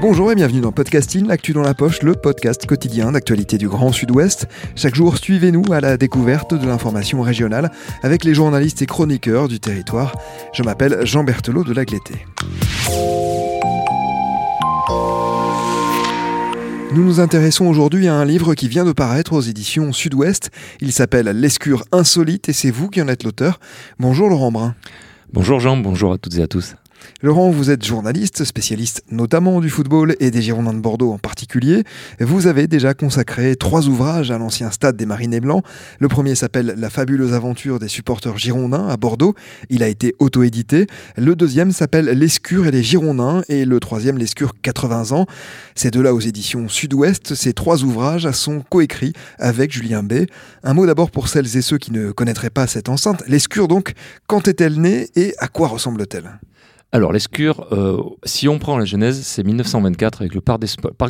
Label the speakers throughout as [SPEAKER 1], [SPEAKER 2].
[SPEAKER 1] Bonjour et bienvenue dans Podcasting, l'actu dans la poche, le podcast quotidien d'actualité du Grand Sud-Ouest. Chaque jour, suivez-nous à la découverte de l'information régionale avec les journalistes et chroniqueurs du territoire. Je m'appelle Jean Berthelot de Lagleté. Nous nous intéressons aujourd'hui à un livre qui vient de paraître aux éditions Sud-Ouest. Il s'appelle L'escure insolite et c'est vous qui en êtes l'auteur. Bonjour Laurent Brun.
[SPEAKER 2] Bonjour Jean, bonjour à toutes et à tous.
[SPEAKER 1] Laurent, vous êtes journaliste, spécialiste notamment du football et des Girondins de Bordeaux en particulier. Vous avez déjà consacré trois ouvrages à l'ancien stade des Marinés Blancs. Le premier s'appelle La fabuleuse aventure des supporters girondins à Bordeaux. Il a été auto-édité. Le deuxième s'appelle L'escure et les Girondins et le troisième L'escure 80 ans. Ces deux-là aux éditions Sud-Ouest. Ces trois ouvrages sont coécrits avec Julien B. Un mot d'abord pour celles et ceux qui ne connaîtraient pas cette enceinte. L'escure donc, quand est-elle née et à quoi ressemble-t-elle?
[SPEAKER 2] Alors, l'Escure, euh, si on prend la genèse, c'est 1924 avec le parc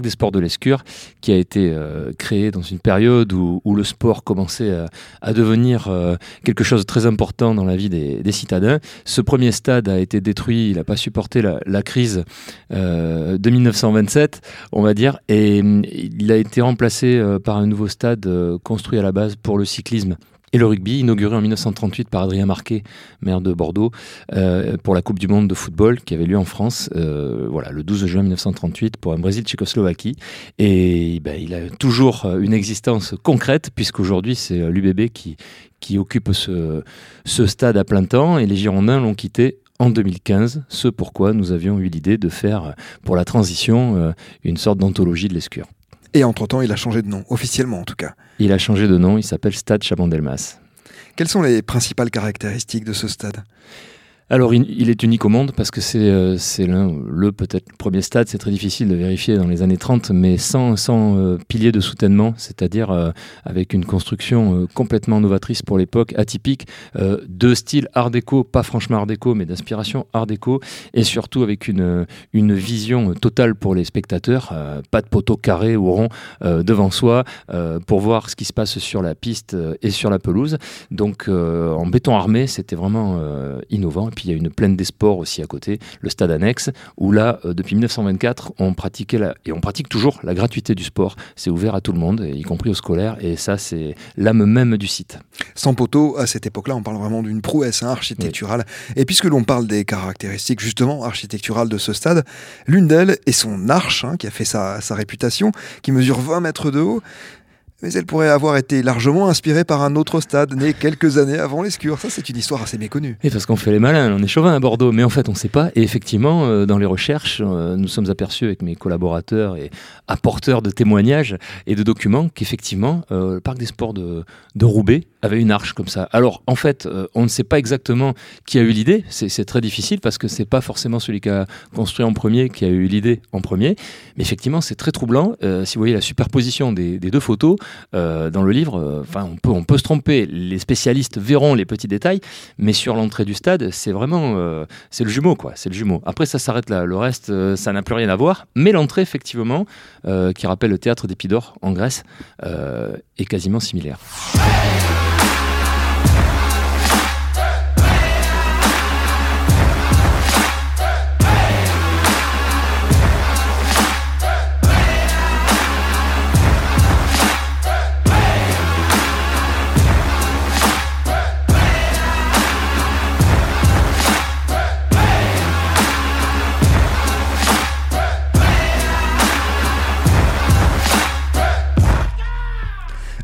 [SPEAKER 2] des, sports de l'Escure qui a été euh, créé dans une période où, le sport commençait à, devenir euh, quelque chose de très important dans la vie des, citadins. Ce premier stade a été détruit, il n'a pas supporté la, crise euh, de 1927, on va dire, et hum, il a été remplacé par un nouveau stade construit à la base pour le cyclisme. Et le rugby, inauguré en 1938 par Adrien Marquet, maire de Bordeaux, euh, pour la Coupe du Monde de football qui avait lieu en France, euh, voilà, le 12 juin 1938 pour un Brésil-Tchécoslovaquie. Et ben, il a toujours euh, une existence concrète, puisqu'aujourd'hui c'est l'UBB qui, qui occupe ce, ce stade à plein temps, et les Girondins l'ont quitté en 2015, ce pourquoi nous avions eu l'idée de faire pour la transition une sorte d'anthologie de l'escure.
[SPEAKER 1] Et entre-temps, il a changé de nom, officiellement en tout cas.
[SPEAKER 2] Il a changé de nom, il s'appelle Stade Chabandelmas.
[SPEAKER 1] Quelles sont les principales caractéristiques de ce stade?
[SPEAKER 2] Alors, il, est unique au monde parce que c'est euh, c'est le peut-être premier stade, c'est très difficile de vérifier dans les années 30, mais sans, sans euh, pilier de soutènement, c'est-à-dire euh, avec une construction euh, complètement novatrice pour l'époque, atypique, de style art déco, pas franchement art déco, mais d'inspiration art déco, et surtout avec une, une vision totale pour les spectateurs, pas de poteau carré ou rond devant soi pour voir ce qui se passe sur la piste et sur la pelouse. Donc en béton armé, c'était vraiment innovant. Il y a une plaine des sports aussi à côté, le stade annexe, où là, euh, depuis 1924, on pratiquait la, et on pratique toujours la gratuité du sport. C'est ouvert à tout le monde, y compris aux scolaires, et ça, c'est l'âme même du site.
[SPEAKER 1] Sans poteau, à cette époque-là, on parle vraiment d'une prouesse hein, architecturale. Et puisque l'on parle des caractéristiques justement architecturales de ce stade, l'une d'elles est son arche, hein, qui a fait sa, sa réputation, qui mesure 20 mètres de haut. Mais elle pourrait avoir été largement inspirée par un autre stade né quelques années avant l'Escure. Ça, c'est une histoire assez méconnue.
[SPEAKER 2] Et parce qu'on fait les malins, on est chauvin à Bordeaux, mais en fait on ne sait pas. Et effectivement, euh, dans les recherches, euh, nous sommes aperçus avec mes collaborateurs et apporteurs de témoignages et de documents qu'effectivement, euh, le parc des sports de, de Roubaix avait une arche comme ça. Alors en fait, euh, on ne sait pas exactement qui a eu l'idée. C'est très difficile parce que c'est pas forcément celui qui a construit en premier qui a eu l'idée en premier. Mais effectivement, c'est très troublant. Euh, si vous voyez la superposition des, deux photos euh, dans le livre, on peut se tromper. Les spécialistes verront les petits détails, mais sur l'entrée du stade, c'est vraiment c'est le jumeau quoi. C'est le jumeau. Après ça s'arrête là. Le reste, ça n'a plus rien à voir. Mais l'entrée effectivement, qui rappelle le théâtre d'Épidore en Grèce, est quasiment similaire.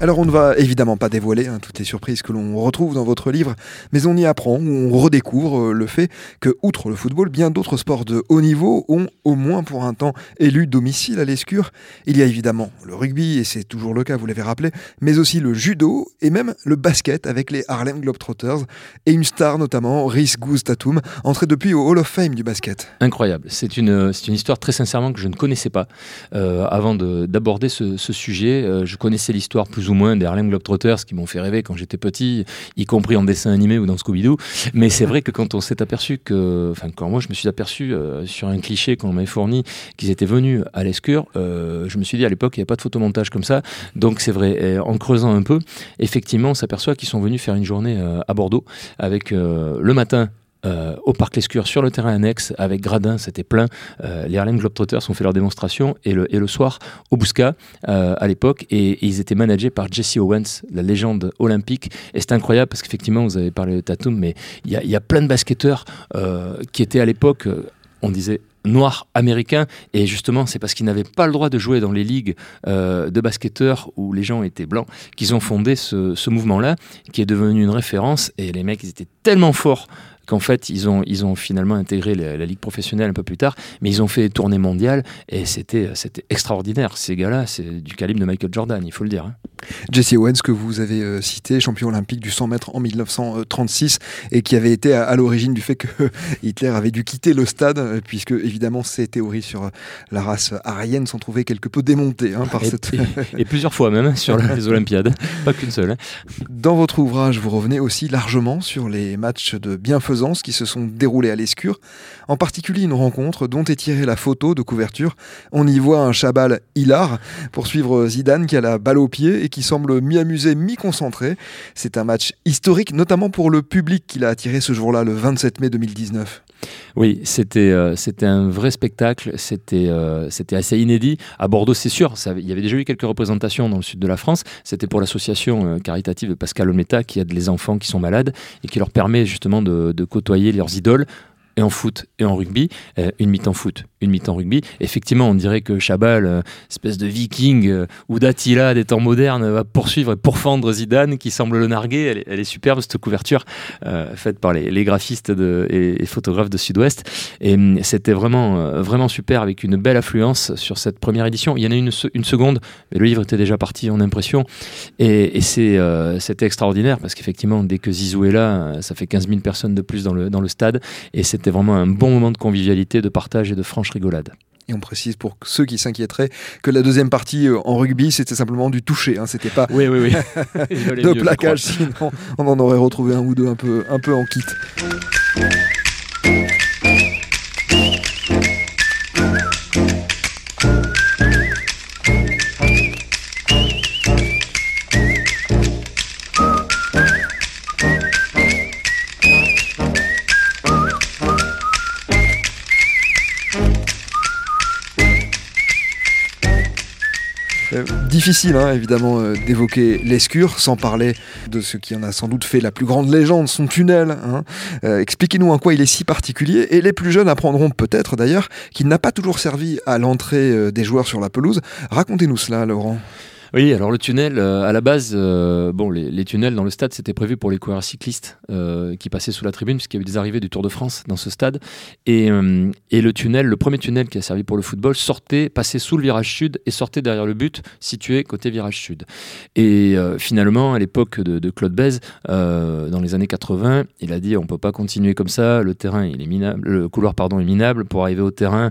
[SPEAKER 1] Alors on ne va évidemment pas dévoiler hein, toutes les surprises que l'on retrouve dans votre livre, mais on y apprend ou on redécouvre euh, le fait que, outre le football, bien d'autres sports de haut niveau ont, au moins pour un temps, élu domicile à l'Escure. Il y a évidemment le rugby, et c'est toujours le cas, vous l'avez rappelé, mais aussi le judo et même le basket avec les Harlem Globetrotters et une star notamment, Rhys Goose Tatum, entrée depuis au Hall of Fame du basket.
[SPEAKER 2] Incroyable, c'est une, une histoire très sincèrement que je ne connaissais pas. Euh, avant d'aborder ce, sujet, euh, je connaissais l'histoire plus ou moins des Harlem Globetrotters qui m'ont fait rêver quand j'étais petit, y compris en dessin animé ou dans Scooby-Doo. Mais c'est vrai que quand on s'est aperçu que, enfin, quand moi je me suis aperçu euh, sur un cliché qu'on m'avait fourni qu'ils étaient venus à l'Escure, euh, je me suis dit à l'époque il n'y a pas de photomontage comme ça. Donc c'est vrai, en creusant un peu, effectivement on s'aperçoit qu'ils sont venus faire une journée euh, à Bordeaux avec le matin euh, au Parc Lescure sur le terrain annexe avec gradin, c'était plein. Euh, les Harlem Globetrotters ont fait leur démonstration et le, soir au Bousca euh, à l'époque et, ils étaient managés par Jesse Owens, la légende olympique. Et c'est incroyable parce qu'effectivement, vous avez parlé de Tatum, mais il y, a plein de basketteurs qui étaient à l'époque, on disait noirs américains et justement c'est parce qu'ils n'avaient pas le droit de jouer dans les ligues de basketteurs où les gens étaient blancs qu'ils ont fondé ce, ce mouvement là qui est devenu une référence et les mecs ils étaient tellement forts qu'en fait, ils ont, ils ont finalement intégré la, Ligue professionnelle un peu plus tard, mais ils ont fait tournée mondiale et c'était, c'était extraordinaire. Ces gars-là, c'est du calibre de Michael Jordan, il faut le dire. Hein.
[SPEAKER 1] Jesse Owens, que vous avez euh, cité, champion olympique du 100 mètres en 1936 et qui avait été à, l'origine du fait que Hitler avait dû quitter le stade, euh, puisque évidemment ses théories sur euh, la race aryenne sont trouvées quelque peu démontées hein, par
[SPEAKER 2] et,
[SPEAKER 1] cette.
[SPEAKER 2] et, plusieurs fois même hein, sur les Olympiades, pas qu'une seule.
[SPEAKER 1] Dans votre ouvrage, vous revenez aussi largement sur les matchs de bienfaisance qui se sont déroulées à l'Escure, en particulier une rencontre dont est tirée la photo de couverture. On y voit un Chabal hilar pour suivre Zidane qui a la balle au pied et qui semble mi-amusé, mi-concentré. C'est un match historique, notamment pour le public qu'il a attiré ce jour-là, le 27 mai 2019.
[SPEAKER 2] Oui, c'était euh, c'était un vrai spectacle, c'était euh, c'était assez inédit. À Bordeaux, c'est sûr, il y avait déjà eu quelques représentations dans le sud de la France. C'était pour l'association euh, caritative de Pascal Ometa qui aide les enfants qui sont malades et qui leur permet justement de côtoyer leurs idoles et en foot et en rugby, euh, une mi-temps foot, une mi-temps rugby. Effectivement, on dirait que Chabal, euh, espèce de viking euh, ou d'Attila des temps modernes, va poursuivre et pourfendre Zidane qui semble le narguer. Elle est, superbe cette couverture faite par les, graphistes de, et, photographes de Sud-Ouest. Et hum, c'était vraiment, vraiment super avec une belle affluence sur cette première édition. Il y en a une, une seconde, mais le livre était déjà parti en impression. Et, et c'était extraordinaire parce qu'effectivement, dès que Zizou est là, ça fait 15 000 personnes de plus dans le, dans le stade. Et c'était c'était vraiment un bon moment de convivialité, de partage et de franche rigolade.
[SPEAKER 1] Et on précise pour ceux qui s'inquiéteraient que la deuxième partie euh, en rugby, c'était simplement du toucher. Hein, c'était pas
[SPEAKER 2] oui, oui, oui.
[SPEAKER 1] de plaquage, sinon on en aurait retrouvé un ou deux un peu, un peu en kit. Difficile, hein, évidemment, euh, d'évoquer l'escure, sans parler de ce qui en a sans doute fait la plus grande légende, son tunnel. Hein. Euh, expliquez-nous en quoi il est si particulier, et les plus jeunes apprendront peut-être d'ailleurs qu'il n'a pas toujours servi à l'entrée euh, des joueurs sur la pelouse. Racontez-nous cela, Laurent.
[SPEAKER 2] Oui, alors le tunnel, euh, à la base, euh, bon, les, tunnels dans le stade, c'était prévu pour les coureurs cyclistes euh, qui passaient sous la tribune, puisqu'il y avait des arrivées du Tour de France dans ce stade. Et, et, le tunnel, le premier tunnel qui a servi pour le football, sortait, passait sous le virage sud et sortait derrière le but, situé côté virage sud. Et finalement, à l'époque de, Claude Bèze, dans les années 80, il a dit on peut pas continuer comme ça, le terrain, il est minable, le couloir pardon est minable, pour arriver au terrain,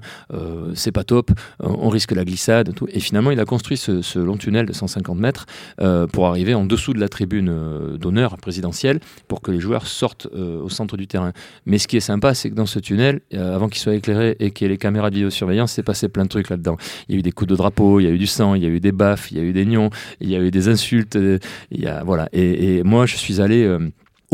[SPEAKER 2] c'est pas top, on risque la glissade. Tout. Et finalement, il a construit ce, ce long tunnel de 150 mètres euh, pour arriver en dessous de la tribune euh, d'honneur présidentielle pour que les joueurs sortent euh, au centre du terrain. Mais ce qui est sympa, c'est que dans ce tunnel, avant qu'il soit éclairé et qu'il y ait les caméras de vidéosurveillance, c'est passé plein de trucs là-dedans. Il y a eu des coups de drapeau, il y a eu du sang, il y a eu des baffes, il y a eu des nions, il y a eu des insultes. Voilà. Et moi, je suis allé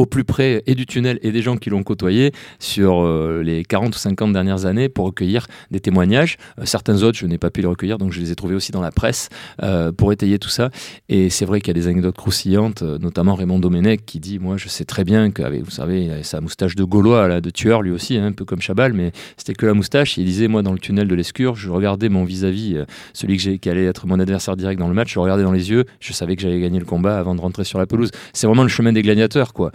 [SPEAKER 2] au plus près et du tunnel et des gens qui l'ont côtoyé sur les 40 ou 50 dernières années pour recueillir des témoignages. certains autres, je n'ai pas pu les recueillir, donc je les ai trouvés aussi dans la presse pour étayer tout ça. Et c'est vrai qu'il y a des anecdotes croustillantes, notamment Raymond Domenech qui dit Moi, je sais très bien qu'avec, vous savez, avait sa moustache de Gaulois, de tueur lui aussi, hein, un peu comme Chabal, mais c'était que la moustache. Il disait Moi, dans le tunnel de l'Escure, je regardais mon vis-à-vis, celui que qui allait être mon adversaire direct dans le match, je regardais dans les yeux, je savais que j'allais gagner le combat avant de rentrer sur la pelouse. C'est vraiment le chemin des gladiateurs, quoi.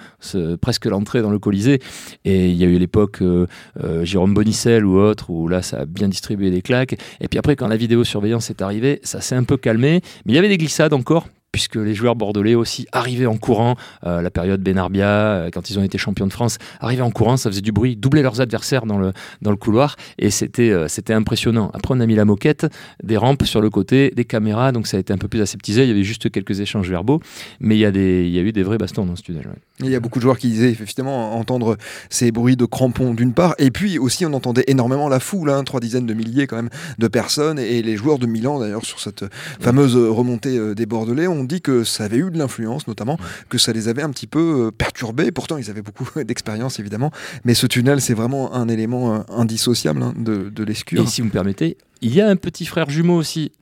[SPEAKER 2] Presque l'entrée dans le Colisée. Et il y a eu l'époque euh, euh, Jérôme Bonicel ou autre, où là, ça a bien distribué des claques. Et puis après, quand la vidéosurveillance est arrivée, ça s'est un peu calmé. Mais il y avait des glissades encore puisque les joueurs bordelais aussi arrivaient en courant, euh, la période Benarbia, euh, quand ils ont été champions de France, arrivaient en courant, ça faisait du bruit, doublaient leurs adversaires dans le, dans le couloir, et c'était euh, c'était impressionnant. Après, on a mis la moquette, des rampes sur le côté, des caméras, donc ça a été un peu plus aseptisé, il y avait juste quelques échanges verbaux, mais il y a, des, y a eu des vrais bastons dans ce tunnel.
[SPEAKER 1] Il y a beaucoup de joueurs qui disaient effectivement entendre ces bruits de crampons d'une part, et puis aussi on entendait énormément la foule, hein, trois dizaines de milliers quand même de personnes, et les joueurs de Milan d'ailleurs sur cette fameuse remontée des Bordelais dit que ça avait eu de l'influence, notamment, que ça les avait un petit peu euh, perturbés. Pourtant, ils avaient beaucoup d'expérience, évidemment. Mais ce tunnel, c'est vraiment un élément euh, indissociable hein, de, de l'escure.
[SPEAKER 2] Et si vous me permettez, il y a un petit frère jumeau aussi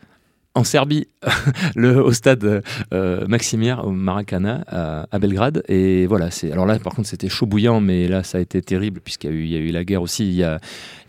[SPEAKER 2] en Serbie, le, au stade euh, Maximir, au Maracana, à, Belgrade. Et voilà, c'est alors là, par contre, c'était chaud bouillant, mais là, ça a été terrible, puisqu'il y, y, a eu la guerre aussi. Il y a,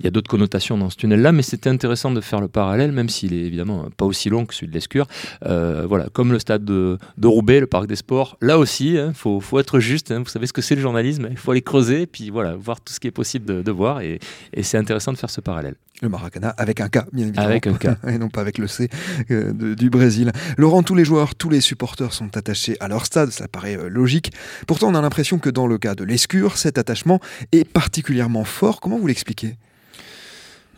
[SPEAKER 2] a d'autres connotations dans ce tunnel-là, mais c'était intéressant de faire le parallèle, même s'il est évidemment pas aussi long que celui de l'Escure. Euh, voilà, comme le stade de, de, Roubaix, le parc des sports, là aussi, il hein, faut, faut, être juste. Hein, vous savez ce que c'est le journalisme, il faut aller creuser, puis voilà, voir tout ce qui est possible de, de voir. Et, et c'est intéressant de faire ce parallèle.
[SPEAKER 1] Le Maracana avec un K, bien évidemment.
[SPEAKER 2] Avec un K.
[SPEAKER 1] et non pas avec le C euh, du Brésil. Laurent, tous les joueurs, tous les supporters sont attachés à leur stade, ça paraît euh, logique. Pourtant, on a l'impression que dans le cas de l'Escure, cet attachement est particulièrement fort. Comment vous l'expliquez?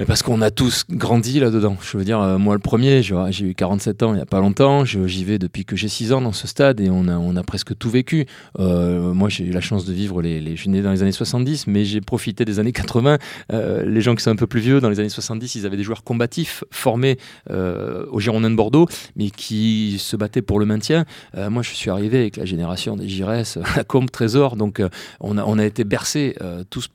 [SPEAKER 2] Parce qu'on a tous grandi là-dedans. Je veux dire, euh, moi le premier, j'ai eu 47 ans il n'y a pas longtemps, j'y vais depuis que j'ai 6 ans dans ce stade et on a, presque tout vécu. Euh, moi j'ai eu la chance de vivre, les, les, je suis né dans les années 70, mais j'ai profité des années 80. Euh, les gens qui sont un peu plus vieux, dans les années 70, ils avaient des joueurs combatifs formés au Girondin de Bordeaux, mais qui se battaient pour le maintien. Moi je suis arrivé avec la génération des Giresse, la Combe, Trésor, donc on, a, on a été bercés tous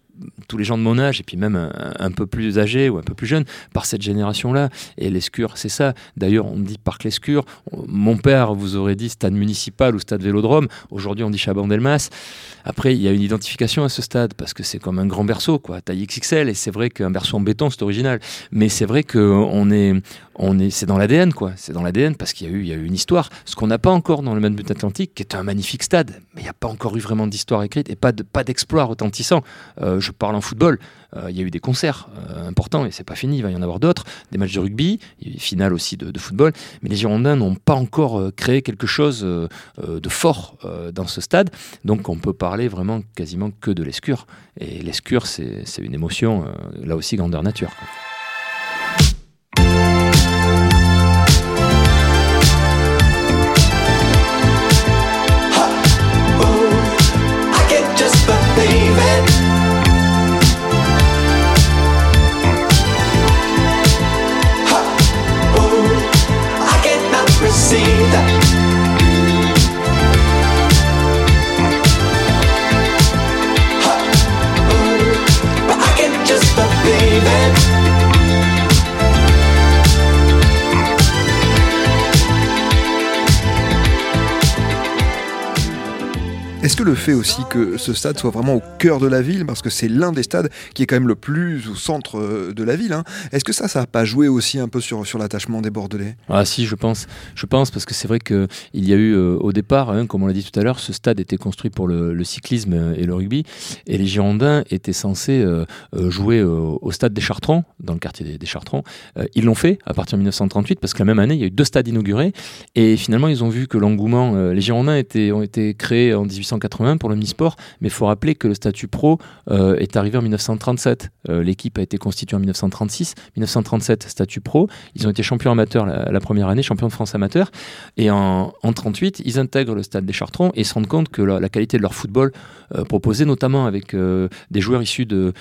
[SPEAKER 2] tous les gens de mon âge, et puis même un, peu plus âgés ou un peu plus jeunes, par cette génération-là. Et l'escure, c'est ça. D'ailleurs, on dit parc l'escure. Mon père vous aurait dit stade municipal ou stade vélodrome. Aujourd'hui, on dit Chaban-Delmas. Après, il y a une identification à ce stade, parce que c'est comme un grand berceau, quoi, taille XXL, et c'est vrai qu'un berceau en béton, c'est original. Mais c'est vrai qu'on est, on est, c'est dans l'ADN, quoi. C'est dans l'ADN parce qu'il y a eu, il y a eu une histoire. Ce qu'on n'a pas encore dans le Manbut Atlantique, qui est un magnifique stade, mais il n'y a pas encore eu vraiment d'histoire écrite et pas de, pas d'exploit retentissant. Euh, je parle en football. Euh, il y a eu des concerts euh, importants et c'est pas fini. Il va y en avoir d'autres, des matchs de rugby, finale aussi de, football. Mais les Girondins n'ont pas encore créé quelque chose de fort dans ce stade. Donc on peut parler vraiment quasiment que de l'escure. Et l'escure, c'est, une émotion, là aussi grandeur nature.
[SPEAKER 1] Est-ce que le fait aussi que ce stade soit vraiment au cœur de la ville, parce que c'est l'un des stades qui est quand même le plus au centre euh, de la ville, hein, est-ce que ça, ça n'a pas joué aussi un peu sur, l'attachement des Bordelais?
[SPEAKER 2] Ah si, je pense. Je pense parce que c'est vrai qu'il y a eu euh, au départ, hein, comme on l'a dit tout à l'heure, ce stade était construit pour le, cyclisme et le rugby, et les Girondins étaient censés euh, jouer au stade des Chartrons, dans le quartier des, Chartrons. ils l'ont fait à partir de 1938, parce que la même année, il y a eu deux stades inaugurés, et finalement, ils ont vu que l'engouement, les Girondins étaient, ont été créés en 1800 pour le mi-sport, mais il faut rappeler que le statut pro euh, est arrivé en 1937. Euh, l'équipe a été constituée en 1936. 1937, statut pro. Ils ont été champions amateurs la, première année, champions de France amateur. Et en, en 38, ils intègrent le stade des Chartrons et se rendent compte que la, qualité de leur football, euh, proposé notamment avec des joueurs issus de,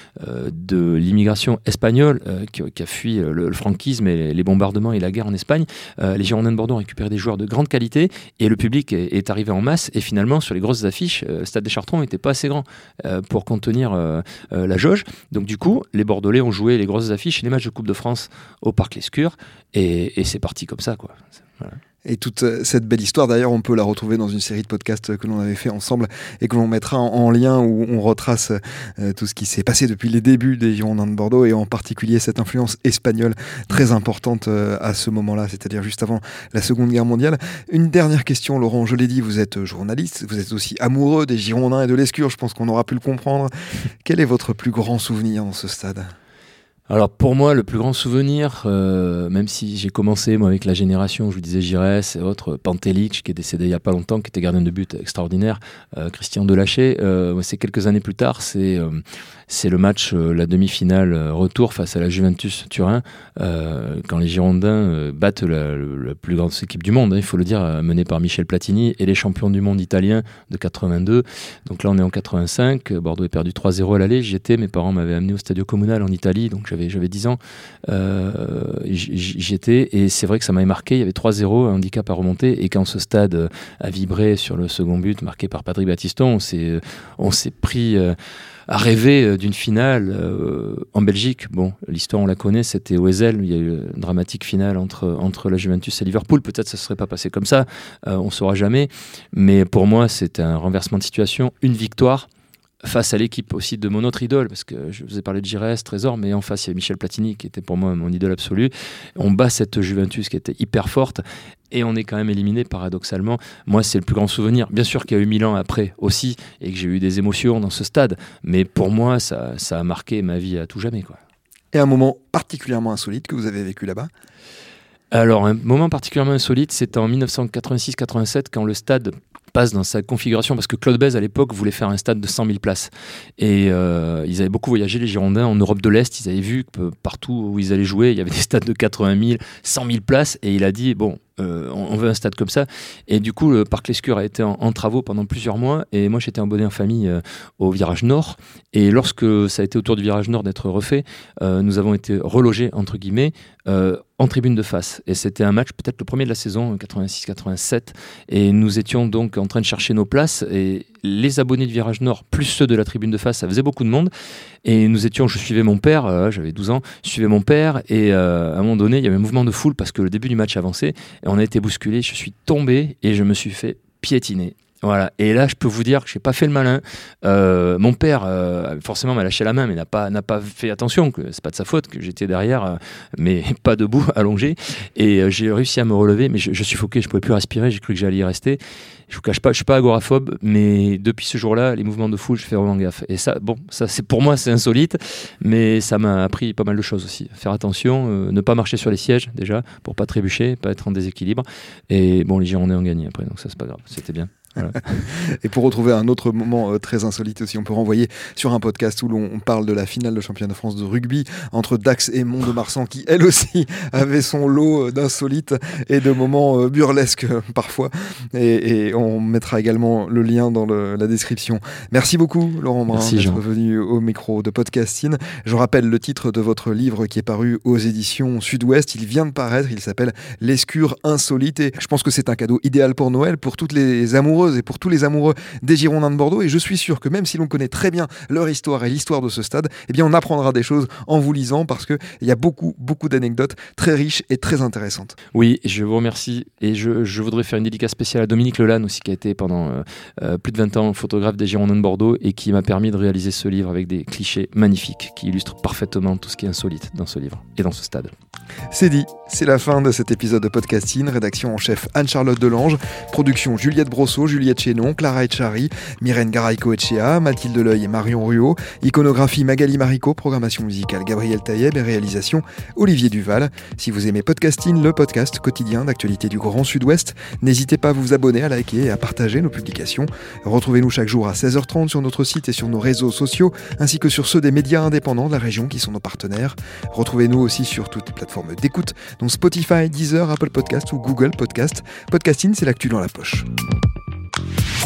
[SPEAKER 2] l'immigration espagnole qui, a fui le, franquisme et les bombardements et la guerre en Espagne, les Girondins de Bordeaux ont récupéré des joueurs de grande qualité et le public est arrivé en masse. Et finalement, sur les grosses affiches, d'affiches. le stade des Chartrons n'était pas assez grand pour contenir la jauge. Donc du coup, les Bordelais ont joué les grosses affiches et les matchs de Coupe de France au Parc Lescure. Et, et c'est parti comme ça. quoi.
[SPEAKER 1] Et toute euh, cette belle histoire, d'ailleurs, on peut la retrouver dans une série de podcasts que l'on avait fait ensemble et que l'on mettra en, lien où on retrace euh, tout ce qui s'est passé depuis les débuts des Girondins de Bordeaux et en particulier cette influence espagnole très importante euh, à ce moment-là, c'est-à-dire juste avant la Seconde Guerre mondiale. Une dernière question, Laurent. Je l'ai dit, vous êtes journaliste, vous êtes aussi amoureux des Girondins et de l'Escure. Je pense qu'on aura pu le comprendre. Quel est votre plus grand souvenir dans ce stade?
[SPEAKER 2] Alors pour moi, le plus grand souvenir, euh, même si j'ai commencé moi avec la génération, je vous disais Giresse et autres, Pantelic qui est décédé il y a pas longtemps, qui était gardien de but extraordinaire, euh, Christian Delaché, euh, c'est quelques années plus tard, c'est c'est le match, euh, la demi-finale euh, retour face à la Juventus Turin, euh, quand les Girondins battent la, plus grande équipe du monde, hein, il faut le dire, menée par Michel Platini et les champions du monde italiens de 82. Donc là, on est en 85. Bordeaux est perdu 3-0 à l'aller. J'y étais, mes parents m'avaient amené au Stadio Comunale en Italie, donc j'avais j'avais 10 ans. J'y étais et c'est vrai que ça m'avait marqué. Il y avait 3-0, un handicap à remonter et quand ce stade a vibré sur le second but marqué par Patrick Battiston, on s'est pris à rêver euh, d'une finale euh, en Belgique. Bon, l'histoire on la connaît, c'était au Ezel, il y a eu une dramatique finale entre, entre la Juventus et Liverpool. Peut-être ça ne serait pas passé comme ça, euh, on ne saura jamais. Mais pour moi, c'est un renversement de situation, une victoire face à l'équipe aussi de mon autre idole, parce que je vous ai parlé de Giresse, Trésor, mais en face il y a Michel Platini qui était pour moi mon idole absolue. On bat cette Juventus qui était hyper forte et on est quand même éliminé paradoxalement. Moi, c'est le plus grand souvenir. Bien sûr qu'il y a eu Milan après aussi et que j'ai eu des émotions dans ce stade, mais pour moi, ça, ça a marqué ma vie à tout jamais. Quoi.
[SPEAKER 1] Et un moment particulièrement insolite que vous avez vécu là-bas?
[SPEAKER 2] Alors, un moment particulièrement insolite, c'est en 1986-87 quand le stade passe dans sa configuration parce que Claude Bèze à l'époque voulait faire un stade de 100 000 places et euh, ils avaient beaucoup voyagé les Girondins en Europe de l'Est ils avaient vu que partout où ils allaient jouer il y avait des stades de 80 000 100 000 places et il a dit bon euh, on veut un stade comme ça. Et du coup, le parc Lescure a été en, travaux pendant plusieurs mois. Et moi, j'étais abonné en famille euh, au virage nord. Et lorsque ça a été autour du virage nord d'être refait, euh, nous avons été relogés, entre guillemets, en tribune de face. Et c'était un match, peut-être le premier de la saison, 86-87. Et nous étions donc en train de chercher nos places. Et les abonnés du virage nord, plus ceux de la tribune de face, ça faisait beaucoup de monde. Et nous étions, je suivais mon père, j'avais 12 ans, je suivais mon père. Et à un moment donné, il y avait un mouvement de foule parce que le début du match avançait. On a bousculé, je suis tombé et je me suis fait piétiner. Voilà. Et là, je peux vous dire que j'ai pas fait le malin. Euh, mon père, euh, forcément, m'a lâché la main, mais n'a pas n'a pas fait attention. Que c'est pas de sa faute que j'étais derrière, euh, mais pas debout, allongé. Et j'ai réussi à me relever, mais je, je suffoquais, je pouvais plus respirer. J'ai cru que j'allais y rester je vous cache pas, je suis pas agoraphobe, mais depuis ce jour-là, les mouvements de foule, je fais vraiment gaffe. Et ça, bon, ça c'est pour moi c'est insolite, mais ça m'a appris pas mal de choses aussi. Faire attention, ne pas marcher sur les sièges déjà pour pas trébucher, pas être en déséquilibre. Et bon, les Girondins ont gagné après, donc ça c'est pas grave, c'était bien.
[SPEAKER 1] Et pour retrouver un autre moment euh, très insolite aussi, on peut renvoyer sur un podcast où l'on parle de la finale de championnat de France de rugby entre Dax et Mont-de-Marsan qui, elle aussi, avait son lot euh, d'insolites et de moments burlesques parfois. Et, et, on mettra également le lien dans la description. Merci beaucoup, Laurent Brun, d'être venu au micro de Podcasting. Je rappelle le titre de votre livre qui est paru aux éditions Sud-Ouest. Il vient de paraître, il s'appelle L'escure insolite. Et je pense que c'est un cadeau idéal pour Noël, pour toutes les amoureuses et pour tous les amoureux des Girondins de Bordeaux. Et je suis sûr que même si l'on connaît très bien leur histoire et l'histoire de ce stade, eh bien on apprendra des choses en vous lisant parce qu'il y a beaucoup, beaucoup d'anecdotes très riches et très intéressantes.
[SPEAKER 2] Oui, je vous remercie. Et je, je voudrais faire une dédicace spéciale à Dominique Lelanne aussi, qui a été pendant euh, euh, plus de 20 ans photographe des Girondins de Bordeaux et qui m'a permis de réaliser ce livre avec des clichés magnifiques qui illustrent parfaitement tout ce qui est insolite dans ce livre et dans ce stade.
[SPEAKER 1] C'est dit, c'est la fin de cet épisode de podcasting. Rédaction en chef Anne-Charlotte Delange, production Juliette Brosseau, Juliette Chénon, Clara Etchari, Myrène Garaïco Etchea, Mathilde Leuil et Marion Ruot, iconographie Magali Marico, programmation musicale Gabriel Taïeb et réalisation Olivier Duval. Si vous aimez podcasting, le podcast quotidien d'actualité du Grand Sud-Ouest, n'hésitez pas à vous abonner, à liker et à partager nos publications. Retrouvez-nous chaque jour à 16h30 sur notre site et sur nos réseaux sociaux, ainsi que sur ceux des médias indépendants de la région qui sont nos partenaires. Retrouvez-nous aussi sur toutes les plateformes d'écoute, dont Spotify, Deezer, Apple Podcast ou Google Podcast. Podcasting, c'est l'actu dans la poche.